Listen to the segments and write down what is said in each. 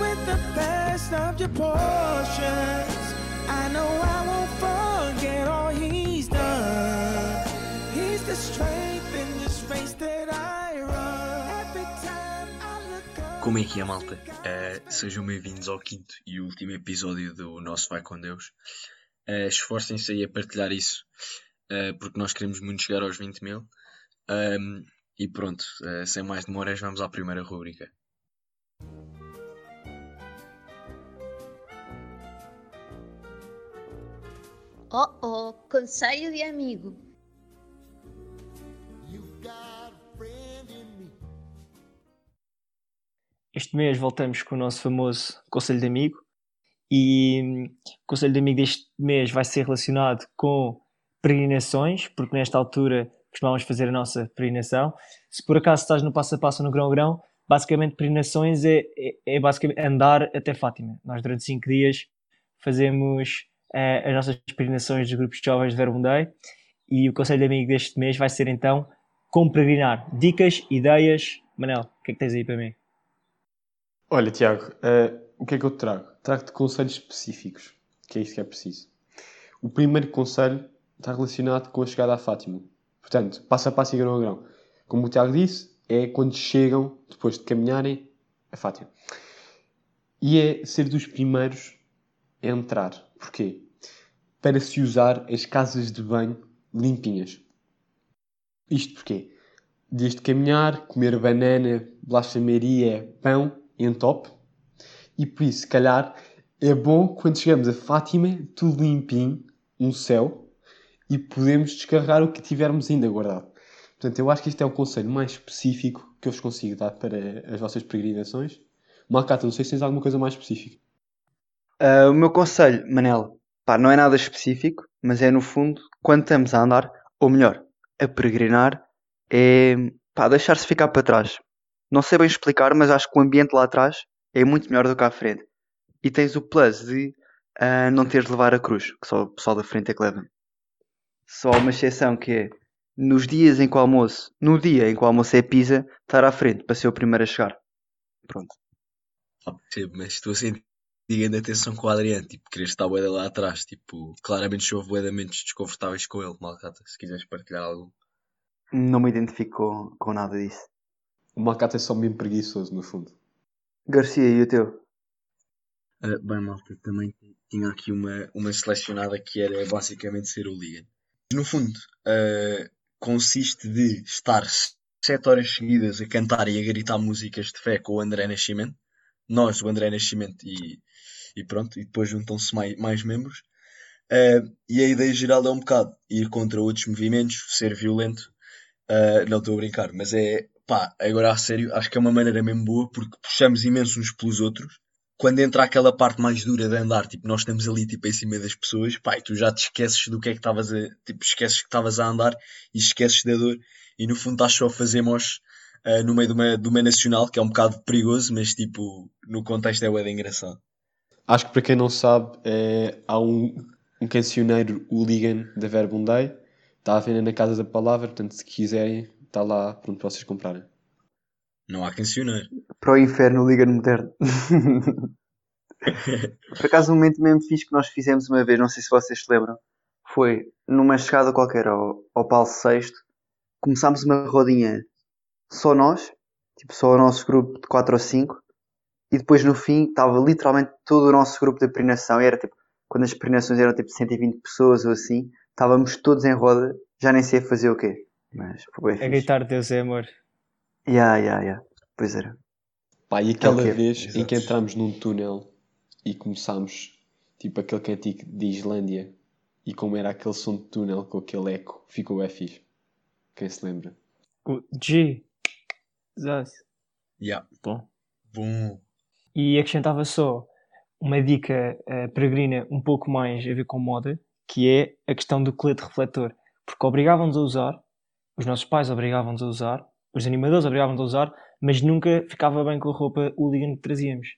with the best of your portions. I know I won't forget all He's done. He's the strength Como é que é, malta? Eh, sejam bem-vindos ao quinto e último episódio do nosso Vai com Deus. Eh, Esforcem-se aí a partilhar isso, eh, porque nós queremos muito chegar aos 20 mil. Ahm, e pronto, sem mais demoras, vamos à primeira rubrica. Oh oh, conselho de amigo. Este mês voltamos com o nosso famoso Conselho de Amigo e hum, o Conselho de Amigo deste mês vai ser relacionado com peregrinações, porque nesta altura costumamos fazer a nossa peregrinação. Se por acaso estás no passo a passo no grão-grão, basicamente peregrinações é, é, é basicamente andar até Fátima. Nós durante cinco dias fazemos eh, as nossas peregrinações dos grupos de jovens de Verbo Day e o Conselho de Amigo deste mês vai ser então como peregrinar. Dicas, ideias. Manel, o que é que tens aí para mim? Olha, Tiago, eh, o que é que eu te trago? Trago-te conselhos específicos, que é isso que é preciso. O primeiro conselho está relacionado com a chegada à Fátima. Portanto, passo a passo e grão a grão. Como o Tiago disse, é quando chegam, depois de caminharem, a Fátima. E é ser dos primeiros a entrar. Porquê? Para se usar as casas de banho limpinhas. Isto porquê? Dias de caminhar, comer banana, bolacha Pão, entope. E por isso, se calhar, é bom quando chegamos a Fátima, tudo limpinho, um céu, e podemos descarregar o que tivermos ainda guardado. Portanto, eu acho que este é o conselho mais específico que eu vos consigo dar para as vossas peregrinações. Malcata, não sei se tens alguma coisa mais específica. Ah, o meu conselho, Manel, pá, não é nada específico, mas é no fundo, quando estamos a andar, ou melhor, a peregrinar, é deixar-se ficar para trás. Não sei bem explicar, mas acho que o ambiente lá atrás é muito melhor do que à frente. E tens o plus de ah, não teres de levar a cruz, que só o pessoal da frente é que leva. Só uma exceção que é nos dias em que o almoço, no dia em que o almoço é pizza, estar à frente para ser o primeiro a chegar. Pronto. Ah, mas estou a sentir grande atenção com o Adriano, tipo, querer estar bué lá atrás, tipo, claramente de momentos desconfortáveis com ele, Malcata, se quiseres partilhar algo. Não me identifico com, com nada disso. O Malcata é só mesmo preguiçoso, no fundo. Garcia, e o teu? Ah, bem, malta, também tinha aqui uma, uma selecionada que era basicamente ser o Ligan. No fundo, ah, consiste de estar sete horas seguidas a cantar e a gritar músicas de fé com o André Nascimento. Nós, o André Nascimento e, e pronto, e depois juntam-se mais, mais membros. Ah, e a ideia geral é um bocado ir contra outros movimentos, ser violento. Ah, não estou a brincar, mas é pá, agora a sério, acho que é uma maneira mesmo boa porque puxamos imenso uns pelos outros. Quando entra aquela parte mais dura de andar, tipo, nós estamos ali tipo, em cima das pessoas, pá, e tu já te esqueces do que é que estavas a. Tipo, esqueces que estavas a andar e esqueces da dor, e no fundo estás só a fazer mosh ah, no meio de uma, de uma nacional, que é um bocado perigoso, mas tipo, no contexto é de engraçado. Acho que para quem não sabe, é, há um, um cancioneiro hooligan da Verbum Day. Está à venda na Casa da Palavra, portanto, se quiserem, está lá pronto para vocês comprarem. Não há cancioneiro. Para o inferno, Liga Moderno. Por acaso, um momento mesmo fixe que nós fizemos uma vez, não sei se vocês se lembram, foi numa chegada qualquer ao, ao Paulo VI, começámos uma rodinha só nós, tipo só o nosso grupo de 4 ou 5, e depois no fim estava literalmente todo o nosso grupo de peregrinação, e era tipo, quando as peregrinações eram tipo 120 pessoas ou assim, estávamos todos em roda, já nem sei fazer o quê, mas foi bem A gritar Deus é amor. Yeah, yeah, yeah. Pois era. Pá, e aquela Ok, vez em que exato. entramos num túnel e começámos, tipo aquele cantico de Islândia, e como era aquele som de túnel com aquele eco, ficou bem fixe. Quem se lembra? O G. Jesus. Yeah. Bom. Bom. E acrescentava só uma dica eh, peregrina um pouco mais a ver com moda, que é a questão do colete refletor. Porque obrigavam-nos a usar, os nossos pais obrigavam-nos a usar, os animadores obrigavam-nos a usar, mas nunca ficava bem com a roupa hooligan que trazíamos.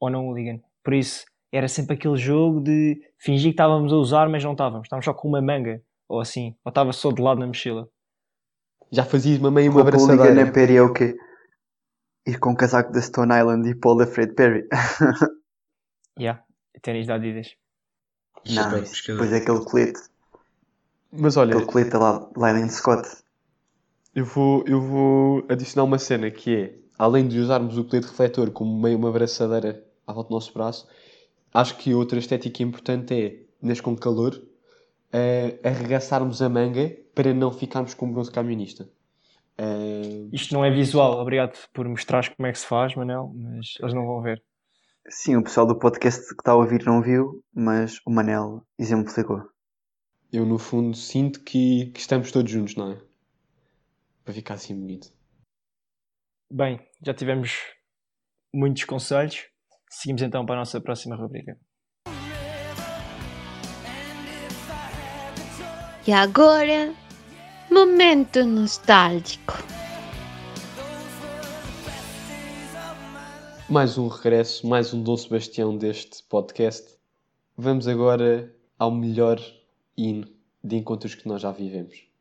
ou não hooligan. Por isso, era sempre aquele jogo de fingir que estávamos a usar, mas não estávamos. Estávamos só com uma manga, ou assim. Ou estava só de lado na mochila. Já fazias uma meia uma Roupa hooligan na abraçadeira. Perry é o quê? Ir com o casaco da Stone Island e Paul da Fred Perry. Yeah. Ténis da Adidas. Não, pescador. depois é aquele colete. Mas olha, Aquele colete lá, Lylan Scott. Eu vou, eu vou adicionar uma cena que é, além de usarmos o colete refletor como meio uma abraçadeira à volta do nosso braço, acho que outra estética importante é, neste com calor, eh, arregaçarmos a manga para não ficarmos com bronze camionista. Eh, Isto não é visual, obrigado por mostrares como é que se faz, Manel, mas eles não vão ver. Sim, o pessoal do podcast que está a ouvir não viu, mas o Manel exemplificou. eu, no fundo, sinto que, que estamos todos juntos, não é? Para ficar assim bonito. Bem, já tivemos muitos conselhos. Seguimos então para a nossa próxima rubrica. E agora, momento nostálgico. Mais um regresso, mais um Dom Sebastião deste podcast. Vamos agora ao melhor hino de encontros que nós já vivemos.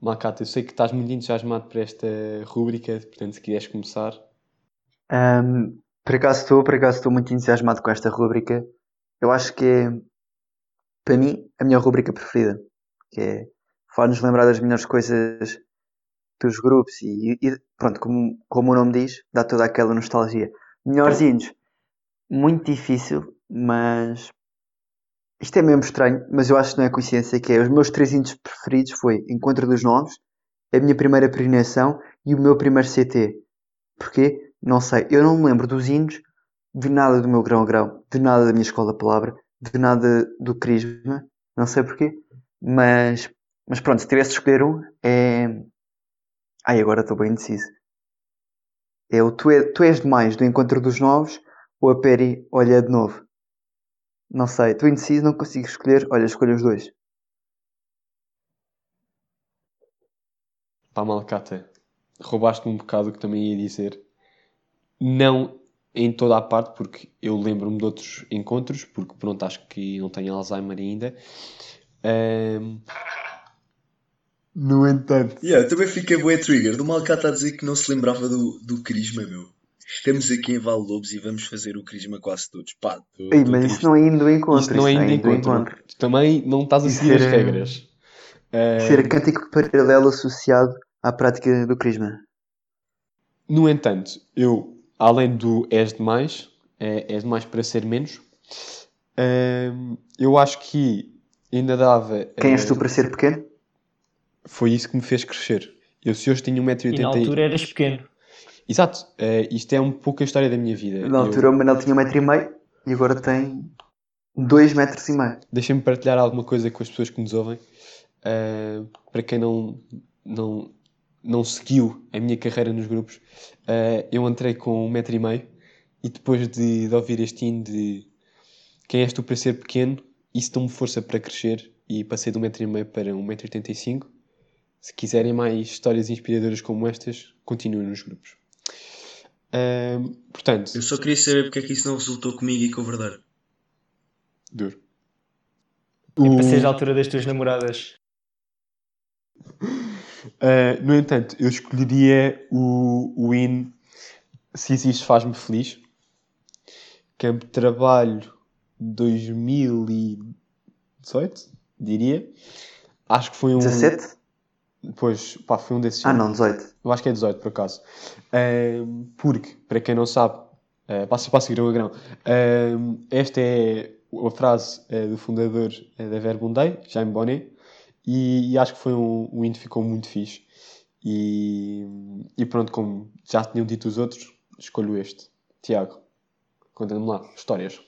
Macata, eu sei que estás muito entusiasmado para esta rúbrica, portanto, se quiseres começar. Ahm, por acaso estou, por acaso estou muito entusiasmado com esta rúbrica. Eu acho que é, para mim, a minha rúbrica preferida. Que é faz-nos lembrar das melhores coisas dos grupos e, e, pronto, como, como o nome diz, dá toda aquela nostalgia. Melhores hinos. Muito difícil, mas isto é mesmo estranho, mas eu acho que não é coincidência que é. Os meus três hinos preferidos foi Encontro dos Novos, a minha primeira peregrinação e o meu primeiro CT. Porquê? Não sei. Eu não me lembro dos hinos, de nada do meu grão-grão, de nada da minha escola palavra, de nada do crisma. Não sei porquê. Mas, mas pronto, se tivesse de escolher um, é. Ai, agora estou bem indeciso. É o tu, é, tu És Demais do Encontro dos Novos ou a Peri Olha de Novo? Não sei. Estou indeciso, não consigo escolher. Olha, escolho os dois. Pá, Malcata, roubaste-me um bocado o que também ia dizer. Não em toda a parte, porque eu lembro-me de outros encontros, porque pronto, acho que não tenho Alzheimer ainda. Ahm, No entanto, Yeah, eu também fiquei bué trigger. Do Malcata a dizer que não se lembrava do, do Crisma, meu. Estamos aqui em Val Lobos e vamos fazer o Crisma quase todos. Pá, tô, Ei, tô mas triste. isso não é indo ao encontro. isto não é isso ainda indo ao encontro. Tu também não estás a Isso seguir as regras. Ser cântico paralelo associado à prática do crisma. No entanto, eu, além do és demais, é, és demais para ser menos, hum, eu acho que ainda dava. Quem és eh, tu para ser pequeno? Foi isso que me fez crescer. Eu, se hoje tenho E na 1,80m. altura eras pequeno. Exato, eh, isto é um pouco a história da minha vida. Na Eu- altura o Manel tinha um metro e meio e agora tem dois metros e meio. Deixem-me partilhar alguma coisa com as pessoas que nos ouvem. Uh, para quem não, não, não seguiu a minha carreira nos grupos, uh, eu entrei com um metro e meio e depois de, de ouvir este hino de quem és tu para ser pequeno, isso deu-me força para crescer e passei de um metro e meio para um metro e oitenta e cinco. Se quiserem mais histórias inspiradoras como estas, continuem nos grupos. Uh, portanto, Eu só queria saber porque é que isso não resultou comigo e com o Verdade. duro. E seres à altura das tuas namoradas. Uh, no entanto, eu escolheria o, o hino Se Existe Faz-me Feliz. Campo de Trabalho 2018, diria. Acho que foi um. 17? Pois, pá, foi um desses. Ah não, 18. Eu acho que é 18, por acaso. Ahm, porque, para quem não sabe, uh, passa para grão a grão, ahm, esta é a frase uh, do fundador uh, da Verbundei, Jaime Bonnet, e, e acho que foi um, um hino que ficou muito fixe. E, e pronto, como já tinham dito os outros, escolho este. Tiago, conta-me lá, histórias.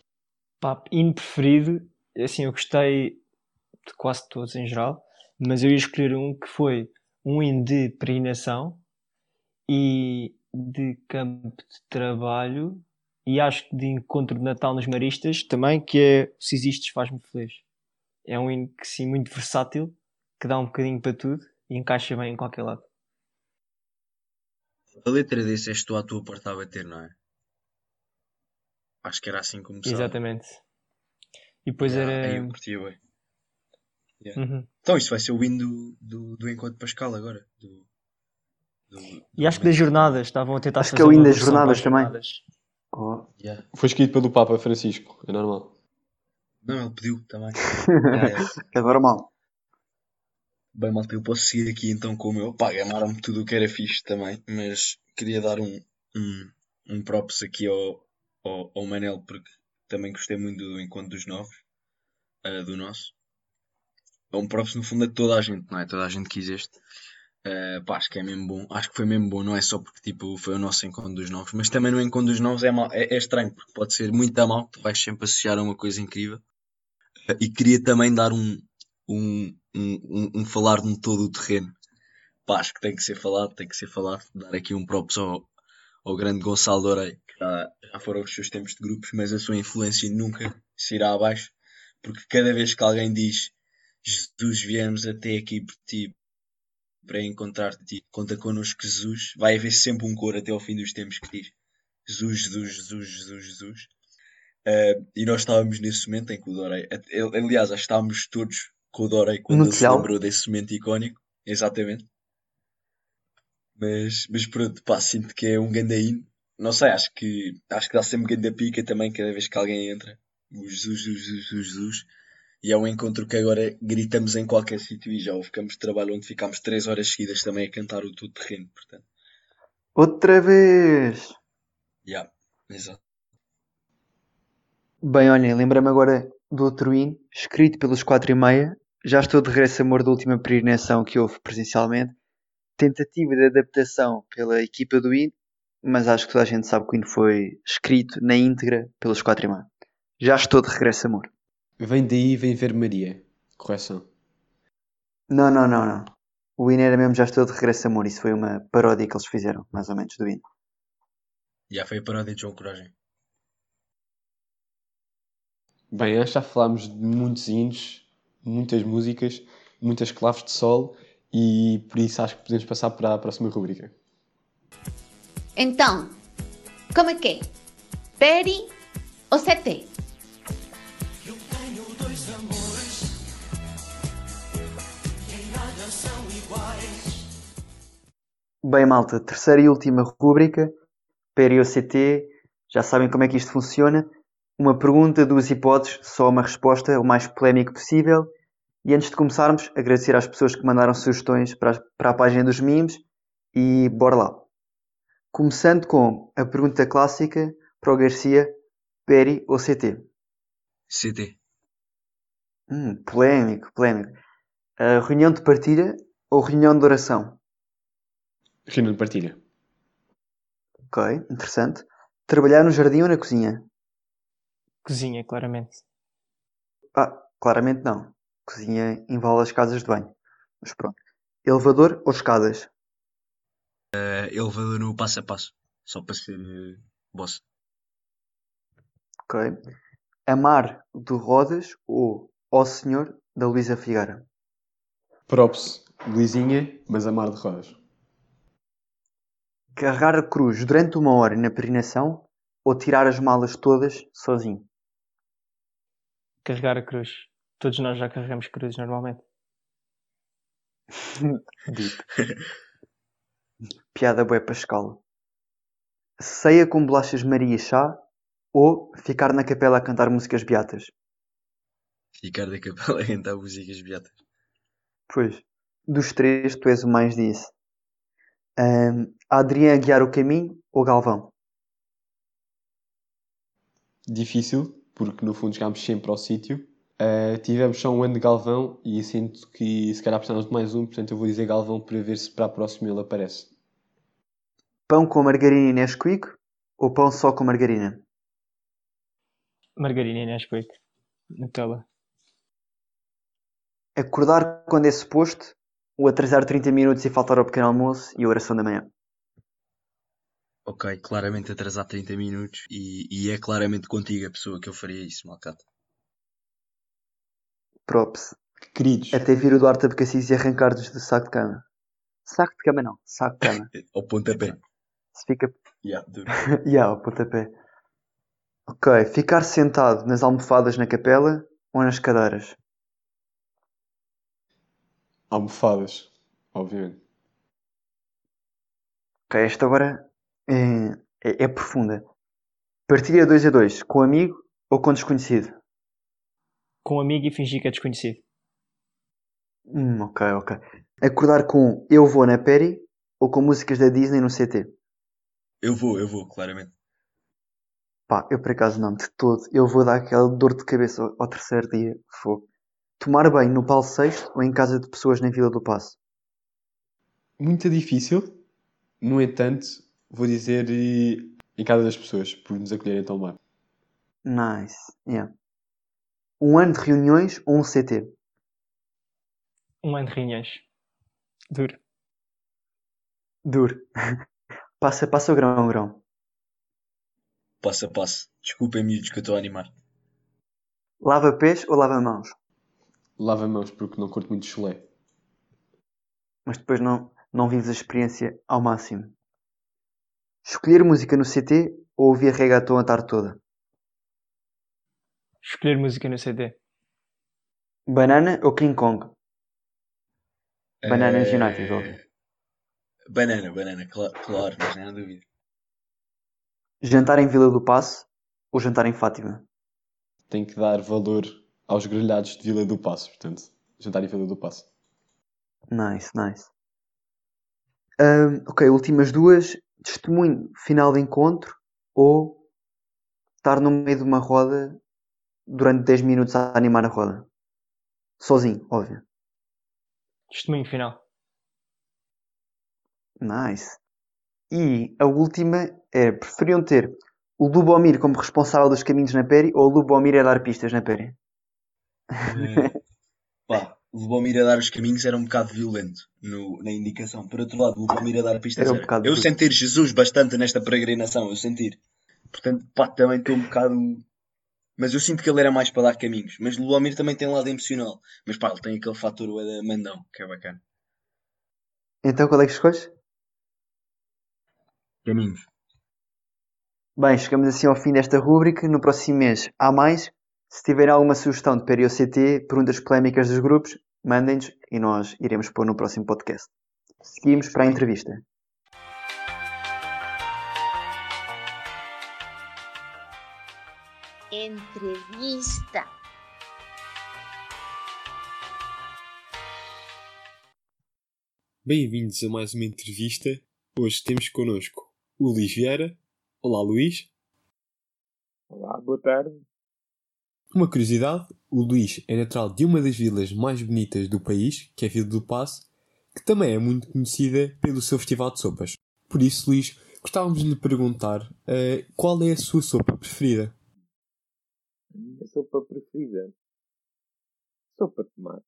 Pá, hino preferido, assim, eu gostei de quase todos em geral, mas eu ia escolher um que foi um hino de peregrinação e de campo de trabalho e acho que de encontro de Natal nos Maristas também, que é Se Existes Faz-me Feliz. É um hino que sim, muito versátil, que dá um bocadinho para tudo e encaixa bem em qualquer lado. A letra desse és tu à tua porta a bater, não é? Acho que era assim como começava. Exatamente. E depois era. eu curtia. Yeah. Uhum. Então isto vai ser o hino do, do, do Encontro Pascal agora. Do, do, E acho que das jornadas estavam a tentar Acho que fazer é o uma das jornadas as também. jornadas. Oh. Yeah. Foi escrito pelo Papa Francisco, é normal. Não, ele pediu também. Yeah. É normal. Bem, malta, eu posso seguir aqui então com o meu. Pá, gamaram-me tudo o que era fixe também, mas queria dar um, um, um props aqui ao, ao, ao Manel, porque também gostei muito do Encontro dos Novos, ah, do nosso. É um props no fundo a toda a gente, não é? Toda a gente quis este. Ah, pá, acho que é mesmo bom. Acho que foi mesmo bom, não é só porque tipo, foi o nosso Encontro dos Novos, mas também no Encontro dos Novos é, mal, é, é estranho, porque pode ser muito a mal, tu vais sempre associar a uma coisa incrível. Ah, e queria também dar um, um, um, um, um falar de todo o terreno. Pá, acho que tem que ser falado, tem que ser falado. Dar aqui um props ao, ao grande Gonçalo Dorei, que já, já foram os seus tempos de grupos, mas a sua influência nunca se irá abaixo, porque cada vez que alguém diz Jesus, viemos até aqui por ti para encontrar-te, conta connosco Jesus, vai haver sempre um coro até ao fim dos tempos que diz Jesus, Jesus, Jesus, Jesus, Jesus. Uh, e nós estávamos nesse momento em que o Dorei, aliás, acho que estávamos todos com o Dorei quando ele se lembrou desse momento icónico, exatamente. Mas, mas pronto, pá, sinto que é um hino. Não sei, acho que, acho que dá sempre ganda pica também cada vez que alguém entra. O Jesus, Jesus, Jesus, Jesus. E é um encontro que agora gritamos em qualquer sítio e já o ficamos de trabalho onde ficámos três horas seguidas também a cantar o todo terreno, portanto. Outra vez! Yeah, exato. Bem, olhem, lembrei-me agora do outro hino, escrito pelos quatro e meia. Já estou de regresso, amor, da última peregrinação que houve presencialmente. Tentativa de adaptação pela equipa do hino, mas acho que toda a gente sabe que o hino foi escrito na íntegra pelos quatro e meia. Já estou de regresso, amor. Vem daí, vem ver Maria. Correção. Não, não, não, não. O hino era mesmo Já estou de regresso, amor. Isso foi uma paródia que eles fizeram, mais ou menos, do hino. Já foi a paródia de João Coragem. Bem, que já falámos de muitos hinos, muitas músicas, muitas claves de sol e por isso acho que podemos passar para a próxima rubrica. Então, como é que é? Peri ou CT? Bem, malta, terceira e última rúbrica, PROCT, já sabem como é que isto funciona. Uma pergunta, duas hipóteses, só uma resposta, o mais polémico possível. E antes de começarmos, agradecer às pessoas que mandaram sugestões para, as- para a página dos memes e bora lá. Começando com a pergunta clássica para o Garcia, Peri ou CT? CT. Hum, polémico, polémico. A reunião de partilha ou reunião de oração? Reunião de partilha. Ok, interessante. Trabalhar no jardim ou na cozinha? Cozinha, claramente. Ah, claramente não. Cozinha envolve as casas de banho. Mas pronto. Elevador ou escadas? Uh, elevador no passo a passo. Só para ser uh, boss. Ok. Amar do Rodas ou Ó Senhor da Luísa Figueira? Props, Luizinha, mas amar de rodas. Carregar a cruz durante uma hora na peregrinação ou tirar as malas todas sozinho? Carregar a cruz. Todos nós já carregamos cruzes normalmente. Dito. Piada bué Pascal. Ceia com bolachas Maria e chá ou ficar na capela a cantar músicas beatas? Ficar da capela a cantar músicas beatas. Pois, dos três tu és o mais disso. Ahm, Adrián a guiar o caminho ou Galvão? Difícil, porque no fundo chegámos sempre ao sítio. Uh, tivemos só um ano de Galvão e sinto que se calhar precisamos de mais um, portanto eu vou dizer Galvão para ver se para a próxima ele aparece. Pão com margarina e Nesquik ou pão só com margarina? Margarina e Nesquik. Nutella. Acordar quando é suposto ou atrasar 30 minutos e faltar ao pequeno almoço e a oração da manhã? Ok, claramente atrasar 30 minutos e, e é claramente contigo a pessoa que eu faria isso, Malcata. Props. Queridos, Até vir o Duarte Abcacis e arrancar-nos do saco de cama. Saco de cama não, saco de cama. Ao pontapé. Se fica Yeah. Ya, ao pontapé. Ok, ficar sentado nas almofadas na capela ou nas cadeiras? Almofadas, obviamente. Ok, esta agora é, é, é profunda. Partilha 2 a 2 com amigo ou com desconhecido? Com amigo e fingir que é desconhecido. Hum, ok, ok. Acordar com Eu Vou na Peri ou com músicas da Disney no CT? Eu vou, eu vou, claramente. Pá, eu por acaso não, de todo. Eu vou dar aquela dor de cabeça ao, ao terceiro dia. Fogo. Tomar banho no Paulo VI ou em casa de pessoas na Vila do Passo? Muito difícil. No entanto, vou dizer em casa das pessoas, por nos acolherem tão bem. Nice. Yeah. Um ano de reuniões ou um CT? Um ano de reuniões. Duro. Duro. passa, passa o grão, grão. Passo a passo. Desculpem, miúdos, que eu estou a animar. Lava pés ou lava mãos? Lava mãos porque não curto muito chulé. Mas depois não, não vives a experiência ao máximo. Escolher música no CT ou ouvir reggaeton a tarde toda? Escolher música no CD. Banana ou King Kong? Bananas Eh, United, óbvio. Banana, banana, cla- claro, mas nem há dúvida. Jantar em Vila do Passo ou jantar em Fátima? Tenho que dar valor aos grelhados de Vila do Passo, portanto, jantar em Vila do Passo. Nice, nice. Ahm, ok, últimas duas. Testemunho final de encontro ou estar no meio de uma roda durante 10 minutos a animar a roda? Sozinho, óbvio. Testemunho final. Nice. E a última é, preferiam ter o Lubomir como responsável dos caminhos na Peri ou o Lubomir a dar pistas na Peri? Eh, pá, o Lubomir a dar os caminhos era um bocado violento no- na indicação. Por outro lado, o Lubomir a dar Era um era. bocado Eu duro. sentir Jesus bastante nesta peregrinação, eu sentir. Portanto, pá, também estou um bocado. Mas eu sinto que ele era mais para dar caminhos. Mas o Lubomir também tem um lado emocional. Mas pá, ele tem aquele fator ué, da mandão, que é bacana. Então qual é que escolhes? Caminhos. Bem, chegamos assim ao fim desta rúbrica. No próximo mês há mais. Se tiverem alguma sugestão de Peri ou CT, perguntas polémicas dos grupos, mandem-nos e nós iremos pôr no próximo podcast. Seguimos para a entrevista. Entrevista. Bem-vindos a mais uma entrevista. Hoje temos connosco o Luís Vieira. Olá, Luís. Olá, boa tarde. Uma curiosidade, o Luís é natural de uma das vilas mais bonitas do país, que é a Vila do Passo, que também é muito conhecida pelo seu festival de sopas. Por isso, Luís, gostávamos de lhe perguntar eh, qual é a sua sopa preferida? A minha sopa preferida. Sopa de tomate.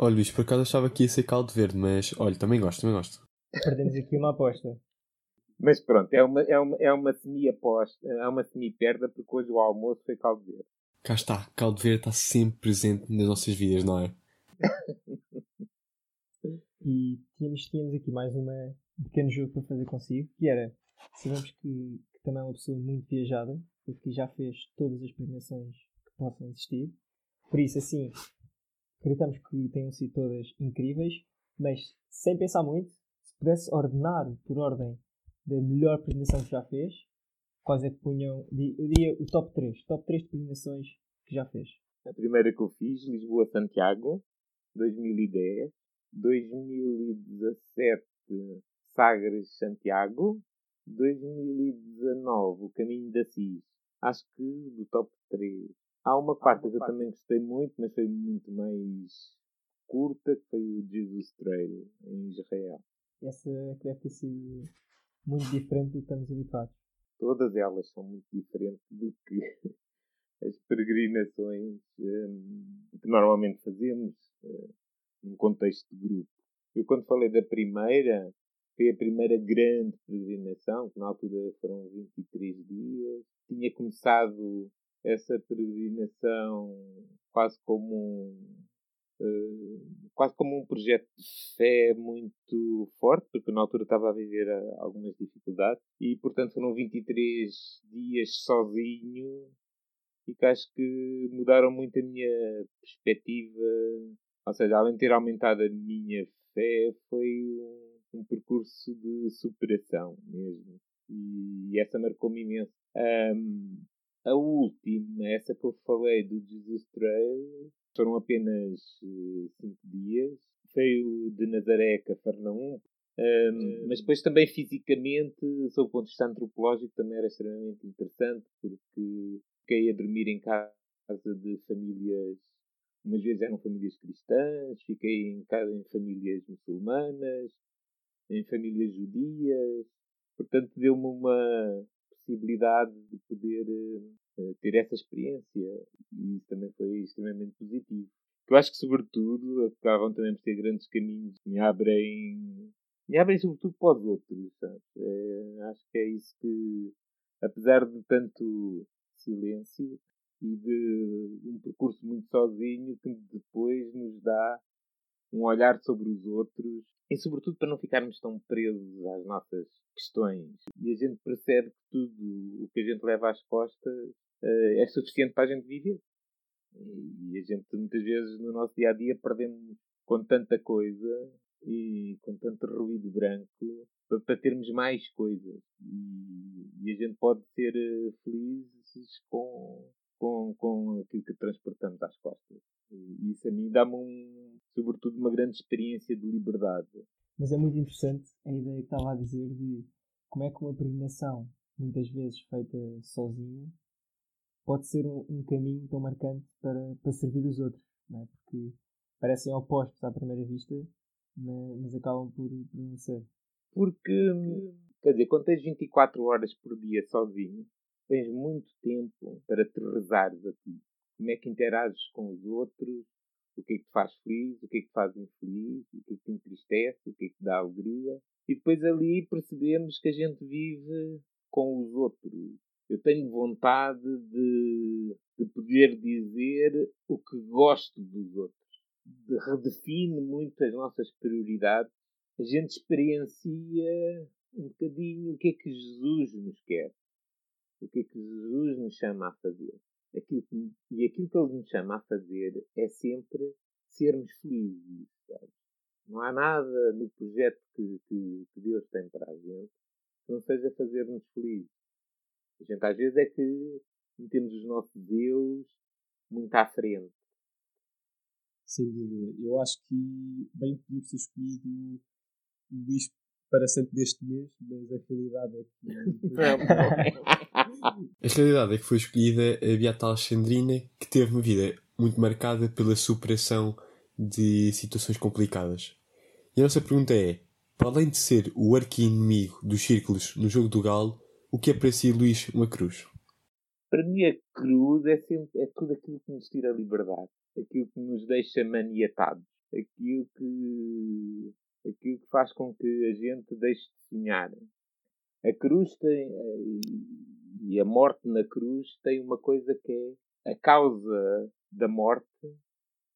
Olha, Luís, por acaso achava que ia ser caldo verde, mas olha, também gosto, também gosto. Perdemos aqui uma aposta. Mas pronto, é uma, é uma, é uma semi-aposta, é uma semi-perda, porque hoje o almoço foi caldo verde. Cá está, caldo verde está sempre presente nas nossas vidas, não é? E tínhamos, tínhamos aqui mais uma, um pequeno jogo para fazer consigo, que era, sabemos que, que também é uma pessoa muito viajada, porque já fez todas as premiações que possam existir. Por isso, assim, acreditamos que tenham sido todas incríveis, mas sem pensar muito, se pudesse ordenar por ordem da melhor premiação que já fez, quais é que punham, eu diria o top 3, top 3 de premiações que já fez. A primeira que eu fiz, Lisboa-Santiago, 2010. 2017, Sagres-Santiago. 2019, O Caminho da Cis. Acho que do top 3. Há uma quarta que eu também gostei muito, mas foi muito mais curta, que foi o Jesus Trail, em Israel. Essa que deve ter sido muito diferente do que estamos habituados. Todas elas são muito diferentes do que as peregrinações hum, que normalmente fazemos hum, num contexto de grupo. Eu quando falei da primeira, foi a primeira grande peregrinação, que na altura foram 23 dias. Tinha começado essa peregrinação quase como um, eh, quase como um projeto de fé muito forte, porque na altura estava a viver eh, algumas dificuldades e, portanto, foram 23 dias sozinho e que acho que mudaram muito a minha perspectiva. Ou seja, além de ter aumentado a minha fé, foi um, um percurso de superação mesmo. E essa marcou-me imenso. Um, a última, essa que eu falei do Jesus Trail, foram apenas 5 uh, dias. Foi o de Nazaré a Cafarnaum. Um, mas depois também fisicamente, sob o ponto de vista antropológico, também era extremamente interessante porque fiquei a dormir em casa de famílias, umas vezes eram famílias cristãs, fiquei em casa em famílias muçulmanas, em famílias judias, portanto deu-me uma possibilidade de poder uh, ter essa experiência e isso também foi extremamente positivo. Eu acho que, sobretudo, acabam também por ter grandes caminhos que me abrem, me abrem sobretudo para os outros. É, acho que é isso que, apesar de tanto silêncio e de um percurso muito sozinho, que depois nos dá um olhar sobre os outros e, sobretudo, para não ficarmos tão presos às nossas questões. E a gente percebe que tudo o que a gente leva às costas uh, é suficiente para a gente viver. E a gente, muitas vezes, no nosso dia a dia, perdemos com tanta coisa e com tanto ruído branco para, termos mais coisas. E, e, a gente pode ser uh, felizes com, com, com aquilo que transportamos às costas. E isso a mim dá-me, um, sobretudo, uma grande experiência de liberdade. Mas é muito interessante a ideia que estava a dizer de como é que uma peregrinação, muitas vezes feita sozinha, pode ser um, um caminho tão marcante para, para servir os outros. Não é? Porque parecem opostos à primeira vista, mas, mas acabam por, por não ser. Porque, quer dizer, quando tens 24 horas por dia sozinho, tens muito tempo para te rezares a ti. Como é que interages com os outros, o que é que te faz feliz, o que é que te faz infeliz, o que é que te entristece, o que é que te dá alegria. E depois ali percebemos que a gente vive com os outros. Eu tenho vontade de, de poder dizer o que gosto dos outros. De, redefine muito as nossas prioridades. A gente experiencia um bocadinho o que é que Jesus nos quer. O que é que Jesus nos chama a fazer. Aquilo que, e aquilo que Ele nos chama a fazer é sempre sermos felizes. Sabe? Não há nada no projeto que, que, que Deus tem para a gente que não seja fazer-nos felizes. A gente às vezes é que metemos os nossos Deus muito à frente. Sem dúvida. Eu acho que bem podíamos ter escolhido o Luís para santo deste mês, mas a realidade é que. a realidade é que foi escolhida a Beata Alexandrina, que teve uma vida muito marcada pela superação de situações complicadas. E a nossa pergunta é: para além de ser o arqui-inimigo dos círculos no jogo do Galo, o que é para si, Luís, uma cruz? Para mim, a cruz é, sempre, é tudo aquilo que nos tira a liberdade, aquilo que nos deixa maniatados, aquilo que, aquilo que faz com que a gente deixe de sonhar. A cruz tem, e a morte na cruz tem uma coisa que é a causa da morte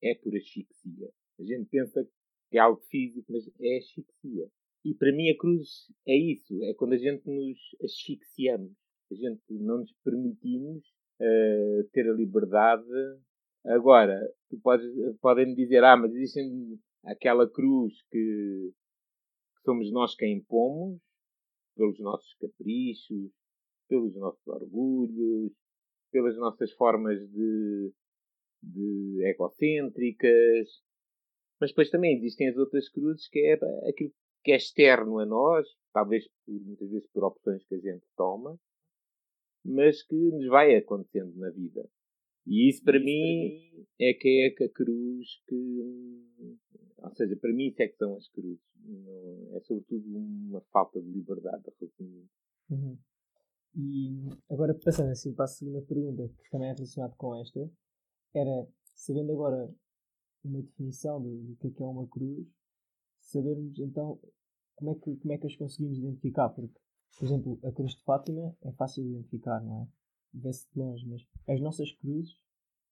é por asfixia. A gente pensa que é algo físico, mas é asfixia. E para mim a cruz é isso, é quando a gente nos asfixiamos, a gente não nos permitimos uh, ter a liberdade. Agora, tu podes, podem dizer, ah, mas existe aquela cruz que, somos nós quem impomos, pelos nossos caprichos, pelos nossos orgulhos, pelas nossas formas de, de egocêntricas. Mas depois também existem as outras cruzes que é aquilo que é externo a nós, talvez muitas vezes por opções que a gente toma, mas que nos vai acontecendo na vida. E isso para isso mim para é que é a cruz que. Ou seja, para mim isso é que são as cruzes. É sobretudo uma falta de liberdade uhum. E agora passando assim para a segunda pergunta, que também é relacionada com esta, era sabendo agora uma definição do, do que é, que é uma cruz, sabermos então como é, que, como é que as conseguimos identificar, porque, por exemplo, a cruz de Fátima é fácil de identificar, não é? Vê-se de longe, mas as nossas cruzes,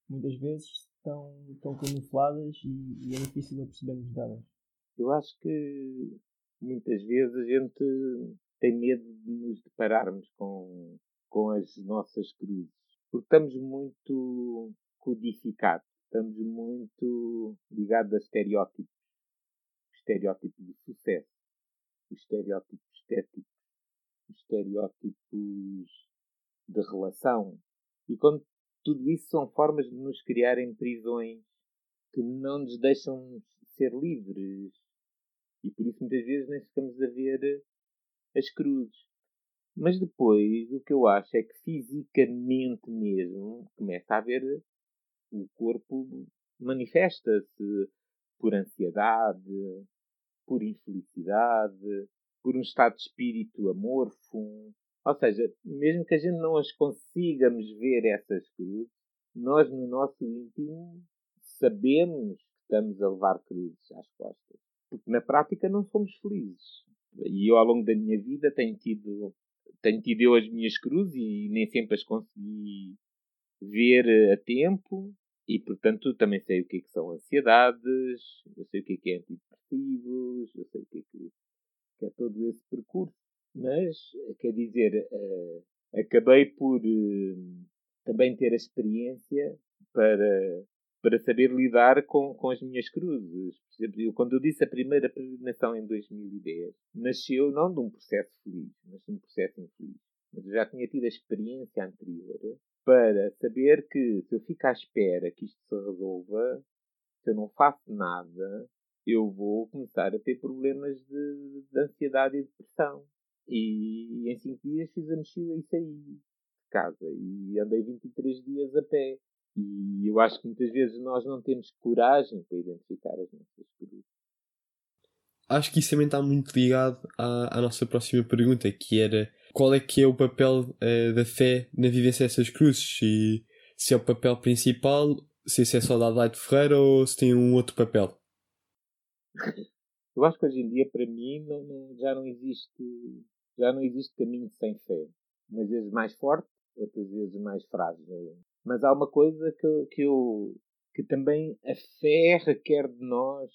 muitas vezes estão, estão camufladas e, e é difícil percebermos delas. Eu acho que muitas vezes a gente tem medo de nos depararmos com, com as nossas cruzes. Porque estamos muito codificados, estamos muito ligados a estereótipos. O estereótipo de sucesso, o estereótipo estético, os estereótipos de relação. E quando tudo isso são formas de nos criarem prisões que não nos deixam ser livres. E por isso muitas vezes nem ficamos a ver as cruzes. Mas depois o que eu acho é que fisicamente mesmo começa a haver o corpo manifesta-se por ansiedade, por infelicidade, por um estado de espírito amorfo. Ou seja, mesmo que a gente não as consigamos ver essas cruzes, nós no nosso íntimo sabemos que estamos a levar cruzes às costas. Porque na prática não somos felizes. E eu ao longo da minha vida tenho tido, tenho tido eu as minhas cruzes e nem sempre as consegui ver a tempo. E portanto também sei o que é que são ansiedades, eu sei o que é que é antidepressivos, eu sei o que é que é todo esse percurso. Mas, quer dizer, uh, acabei por uh, também ter a experiência para, para saber lidar com, com as minhas cruzes. Por exemplo, eu, quando eu disse a primeira peregrinação em 2010, nasceu não de um processo feliz, mas de um processo infeliz. Mas eu já tinha tido a experiência anterior para saber que se eu fico à espera que isto se resolva, se eu não faço nada, eu vou começar a ter problemas de, de ansiedade e depressão. E em 5 dias fiz a mochila e saí de casa. E andei 23 dias a pé. E eu acho que muitas vezes nós não temos coragem para identificar as nossas cruzes. Acho que isso também está muito ligado à, à nossa próxima pergunta, que era qual é que é o papel uh, da fé na vivência dessas cruzes? Se, se é o papel principal, se isso é só da Adelaide Ferreira ou se tem um outro papel? Eu acho que hoje em dia, para mim, não, não, já não existe já não existe caminho sem fé. Umas vezes mais forte, outras vezes mais frágil. Mas há uma coisa que, que eu que também a fé requer de nós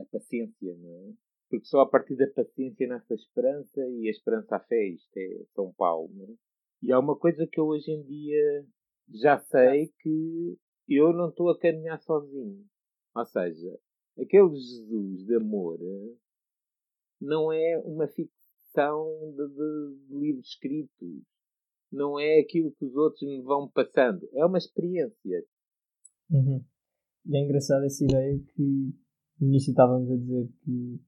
a paciência, não é? Porque só a partir da paciência nasce a esperança e a esperança a fé. Isto é São Paulo, não é? E há uma coisa que eu hoje em dia já sei que eu não estou a caminhar sozinho. Ou seja, aquele Jesus de amor não é uma ficção de, de, de livros escritos. Não é aquilo que os outros me vão passando. É uma experiência. Uhum. E é engraçado essa ideia que no início estávamos a dizer que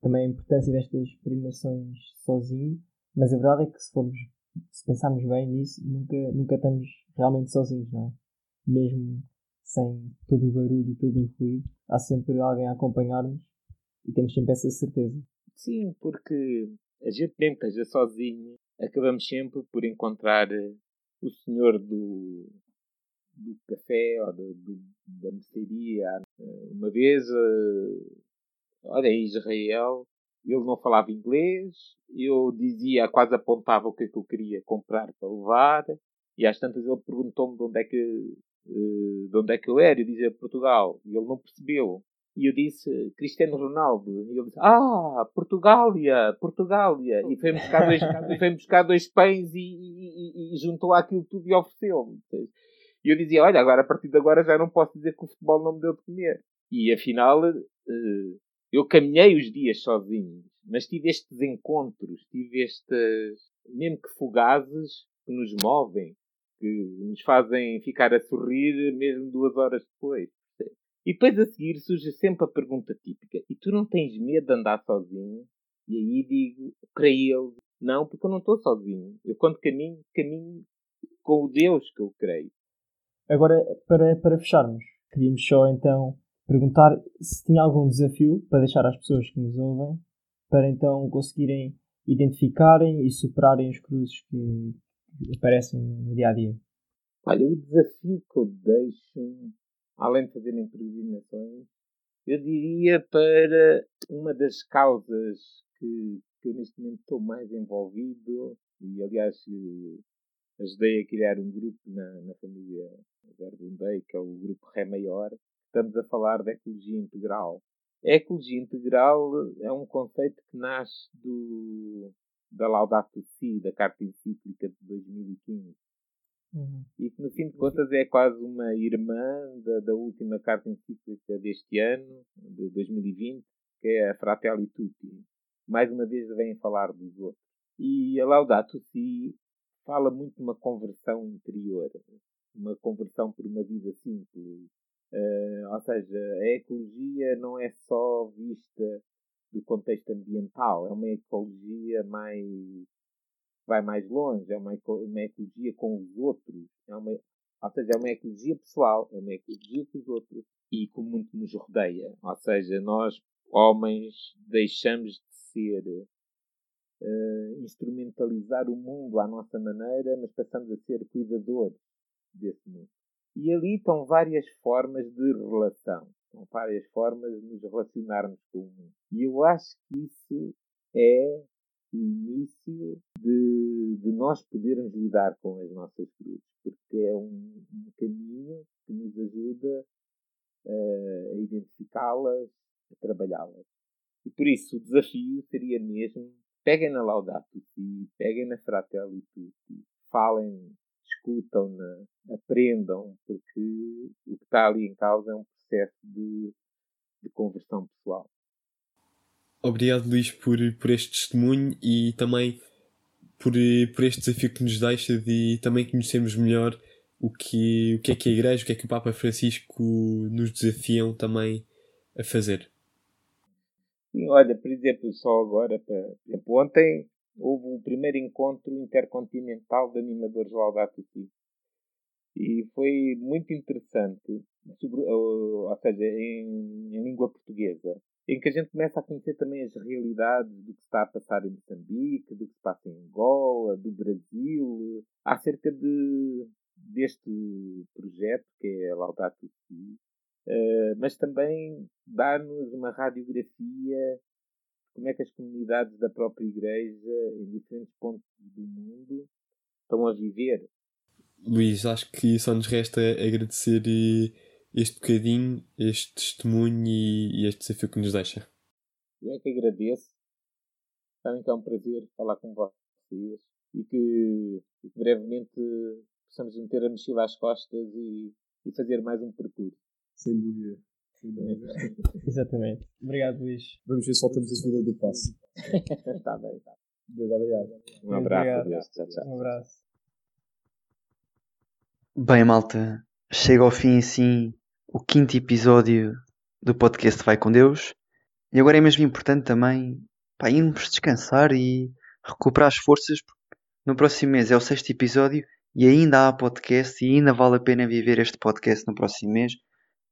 também a importância destas peregrinações sozinho, mas a verdade é que se formos se pensarmos bem nisso, nunca, nunca estamos realmente sozinhos, não é? Mesmo sem todo o barulho e todo o ruído, há sempre alguém a acompanhar-nos e temos sempre essa certeza. Sim, porque a gente mesmo que esteja sozinho, acabamos sempre por encontrar eh, o senhor do, do café ou do, do, da mercearia. Eh, uma vez, eh, olha, em Israel, ele não falava inglês, eu dizia, quase apontava o que é que eu queria comprar para levar, e às tantas ele perguntou-me de onde é que de onde é que eu era, eu dizia Portugal, e ele não percebeu. E eu disse Cristiano Ronaldo. E ele disse, ah, Portugália, Portugália. E foi buscar dois, foi buscar dois pães e, e, e, juntou aquilo tudo e ofereceu-me. E eu dizia, olha, agora a partir de agora já não posso dizer que o futebol não me deu de comer. E afinal, eh, eu caminhei os dias sozinho. Mas tive estes encontros, tive estes, mesmo que fugazes, que nos movem, que nos fazem ficar a sorrir mesmo duas horas depois. E depois a seguir surge sempre a pergunta típica: e tu não tens medo de andar sozinho? E aí digo para ele: não, porque eu não estou sozinho. Eu, quando caminho, caminho com o Deus que eu creio. Agora, para, para fecharmos, queríamos só então perguntar se tinha algum desafio para deixar às pessoas que nos ouvem para então conseguirem identificarem e superarem as cruzes que aparecem no dia a dia. Olha, o desafio que eu deixo além de fazerem peregrinações, eu diria para uma das causas que, que eu neste momento estou mais envolvido, e aliás ajudei a criar um grupo na, na família Verdundeira, sei, que é o grupo Ré maior, estamos a falar da ecologia integral. A ecologia integral é um conceito que nasce do, da Laudato Si, da Carta Encíclica de 2015. Uhum. E que, no fim de contas, é quase uma irmã da, da última Carta Encíclica deste ano, de 2020, que é a Fratelli Tutti. Mais uma vez vem falar dos outros. E a Laudato Si fala muito de uma conversão interior, uma conversão por uma vida simples. Eh, ou seja, a ecologia não é só vista do contexto ambiental, é uma ecologia mais vai mais longe, é uma, uma ecologia com os outros, é uma, ou seja, é uma ecologia pessoal, é uma ecologia com os outros e com muito nos rodeia. Ou seja, nós, homens, deixamos de ser eh, instrumentalizar o mundo à nossa maneira, mas passamos a ser cuidadores desse mundo. E ali estão várias formas de relação, estão várias formas de nos relacionarmos com o mundo. E eu acho que isso é o início de, de nós podermos lidar com as nossas cruzes, porque é um, um caminho que nos ajuda eh, a identificá-las, a trabalhá-las. E por isso o desafio seria mesmo peguem na Laudato Si, peguem na Fratelli Tutti, falem, discutam-na, aprendam, porque o que está ali em causa é um processo de, de conversão pessoal. Obrigado, Luís, por, por este testemunho e também por, por este desafio que nos deixa de também conhecermos melhor o que, o que é que a Igreja, o que é que o Papa Francisco nos desafiam também a fazer. Sim, olha, por exemplo, só agora, para, ontem houve o primeiro encontro intercontinental de animadores Laudato Si. E foi muito interessante, sobre, ou, ou seja, em, em língua portuguesa, em que a gente começa a conhecer também as realidades do que está a passar em Moçambique, do que se passa em Angola, do Brasil, acerca de, deste projeto que é Laudato Si, Uh, mas também dar-nos uma radiografia de como é que as comunidades da própria Igreja, em diferentes pontos do mundo, estão a viver. Luís, acho que só nos resta agradecer eh, este bocadinho, este testemunho e, este desafio que nos deixa. Eu é que agradeço. Que é um prazer falar com vocês e que, e que brevemente possamos meter a mochila às costas e, e fazer mais um percurso. Sem dúvida. Sem dúvida. Exatamente. Obrigado, Luís. Vamos ver se soltamos a subida do passo. Está bem, está. Deus obrigado. Um abraço. Tchau, tchau. Um abraço. Bem, malta, chega ao fim assim o quinto episódio do podcast Vai com Deus. E agora é mesmo importante também pá, irmos descansar e recuperar as forças, porque no próximo mês é o sexto episódio e ainda há podcast e ainda vale a pena viver este podcast no próximo mês.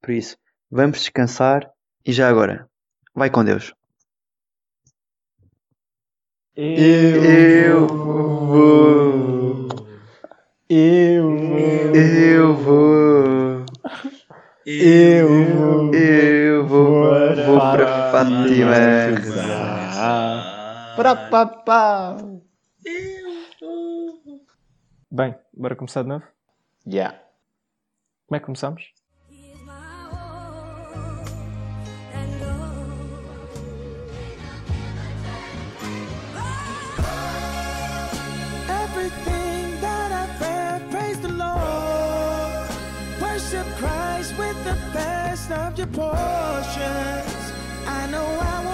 Por isso, vamos descansar e já agora, vai com Deus. Eu vou. Eu vou. Eu vou. Eu vou. Eu vou. Vou para Fátima. Para papá. Bem, bora começar de novo? Yeah. Como é que começamos? Christ with the best of your portions. I know I